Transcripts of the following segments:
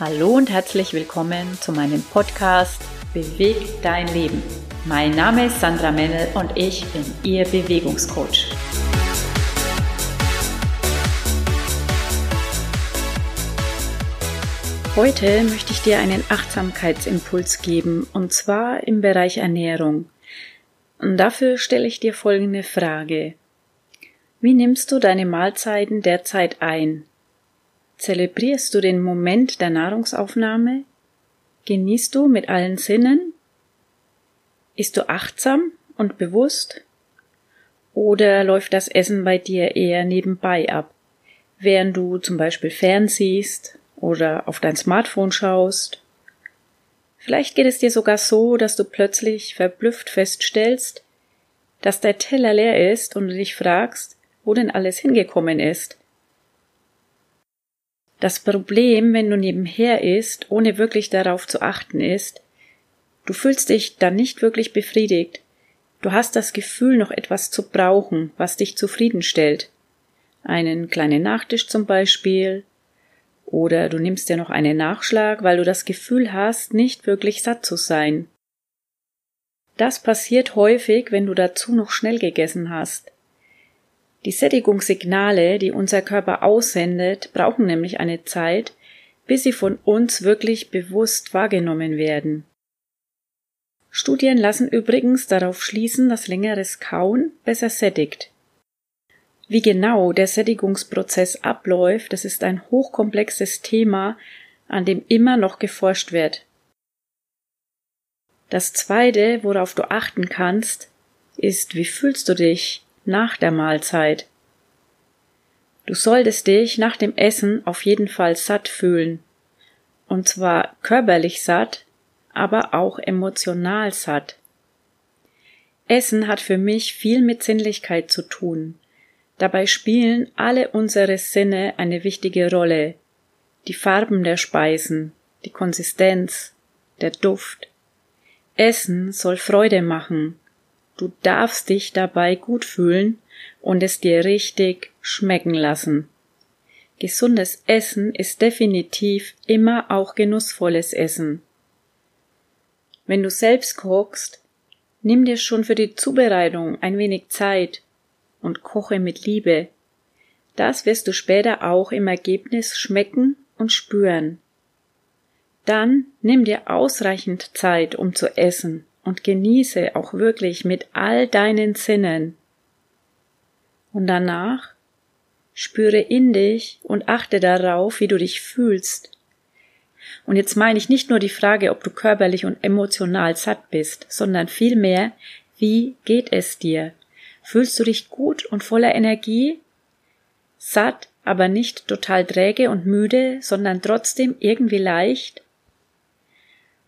Hallo und herzlich willkommen zu meinem Podcast Beweg dein Leben. Mein Name ist Sandra Mennel und ich bin Ihr Bewegungscoach. Heute möchte ich dir einen Achtsamkeitsimpuls geben und zwar im Bereich Ernährung. Und dafür stelle ich dir folgende Frage. Wie nimmst du deine Mahlzeiten derzeit ein? Zelebrierst du den Moment der Nahrungsaufnahme? Genießt du mit allen Sinnen? Ist du achtsam und bewusst? Oder läuft das Essen bei dir eher nebenbei ab, während du zum Beispiel fernsiehst oder auf dein Smartphone schaust? Vielleicht geht es dir sogar so, dass du plötzlich verblüfft feststellst, dass der Teller leer ist und du dich fragst, wo denn alles hingekommen ist. Das Problem, wenn du nebenher isst, ohne wirklich darauf zu achten ist, du fühlst dich dann nicht wirklich befriedigt. Du hast das Gefühl, noch etwas zu brauchen, was dich zufriedenstellt. Einen kleinen Nachtisch zum Beispiel. Oder du nimmst dir noch einen Nachschlag, weil du das Gefühl hast, nicht wirklich satt zu sein. Das passiert häufig, wenn du dazu noch schnell gegessen hast. Die Sättigungssignale, die unser Körper aussendet, brauchen nämlich eine Zeit, bis sie von uns wirklich bewusst wahrgenommen werden. Studien lassen übrigens darauf schließen, dass längeres Kauen besser sättigt. Wie genau der Sättigungsprozess abläuft, das ist ein hochkomplexes Thema, an dem immer noch geforscht wird. Das zweite, worauf du achten kannst, ist, wie fühlst du dich nach der Mahlzeit. Du solltest dich nach dem Essen auf jeden Fall satt fühlen. Und zwar körperlich satt, aber auch emotional satt. Essen hat für mich viel mit Sinnlichkeit zu tun. Dabei spielen alle unsere Sinne eine wichtige Rolle. Die Farben der Speisen, die Konsistenz, der Duft. Essen soll Freude machen, Du darfst dich dabei gut fühlen und es dir richtig schmecken lassen. Gesundes Essen ist definitiv immer auch genussvolles Essen. Wenn du selbst kochst, nimm dir schon für die Zubereitung ein wenig Zeit und koche mit Liebe. Das wirst du später auch im Ergebnis schmecken und spüren. Dann nimm dir ausreichend Zeit, um zu essen und genieße auch wirklich mit all deinen Sinnen. Und danach spüre in dich und achte darauf, wie du dich fühlst. Und jetzt meine ich nicht nur die Frage, ob du körperlich und emotional satt bist, sondern vielmehr, wie geht es dir? Fühlst du dich gut und voller Energie? Satt, aber nicht total träge und müde, sondern trotzdem irgendwie leicht?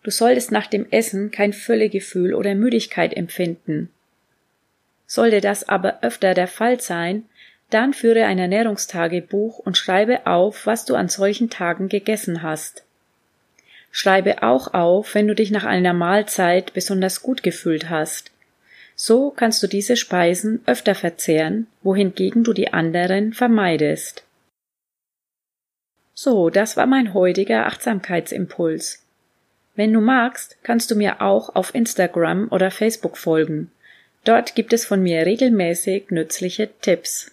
Du solltest nach dem Essen kein Völlegefühl oder Müdigkeit empfinden. Sollte das aber öfter der Fall sein, dann führe ein Ernährungstagebuch und schreibe auf, was du an solchen Tagen gegessen hast. Schreibe auch auf, wenn du dich nach einer Mahlzeit besonders gut gefühlt hast. So kannst du diese Speisen öfter verzehren, wohingegen du die anderen vermeidest. So, das war mein heutiger Achtsamkeitsimpuls. Wenn du magst, kannst du mir auch auf Instagram oder Facebook folgen. Dort gibt es von mir regelmäßig nützliche Tipps.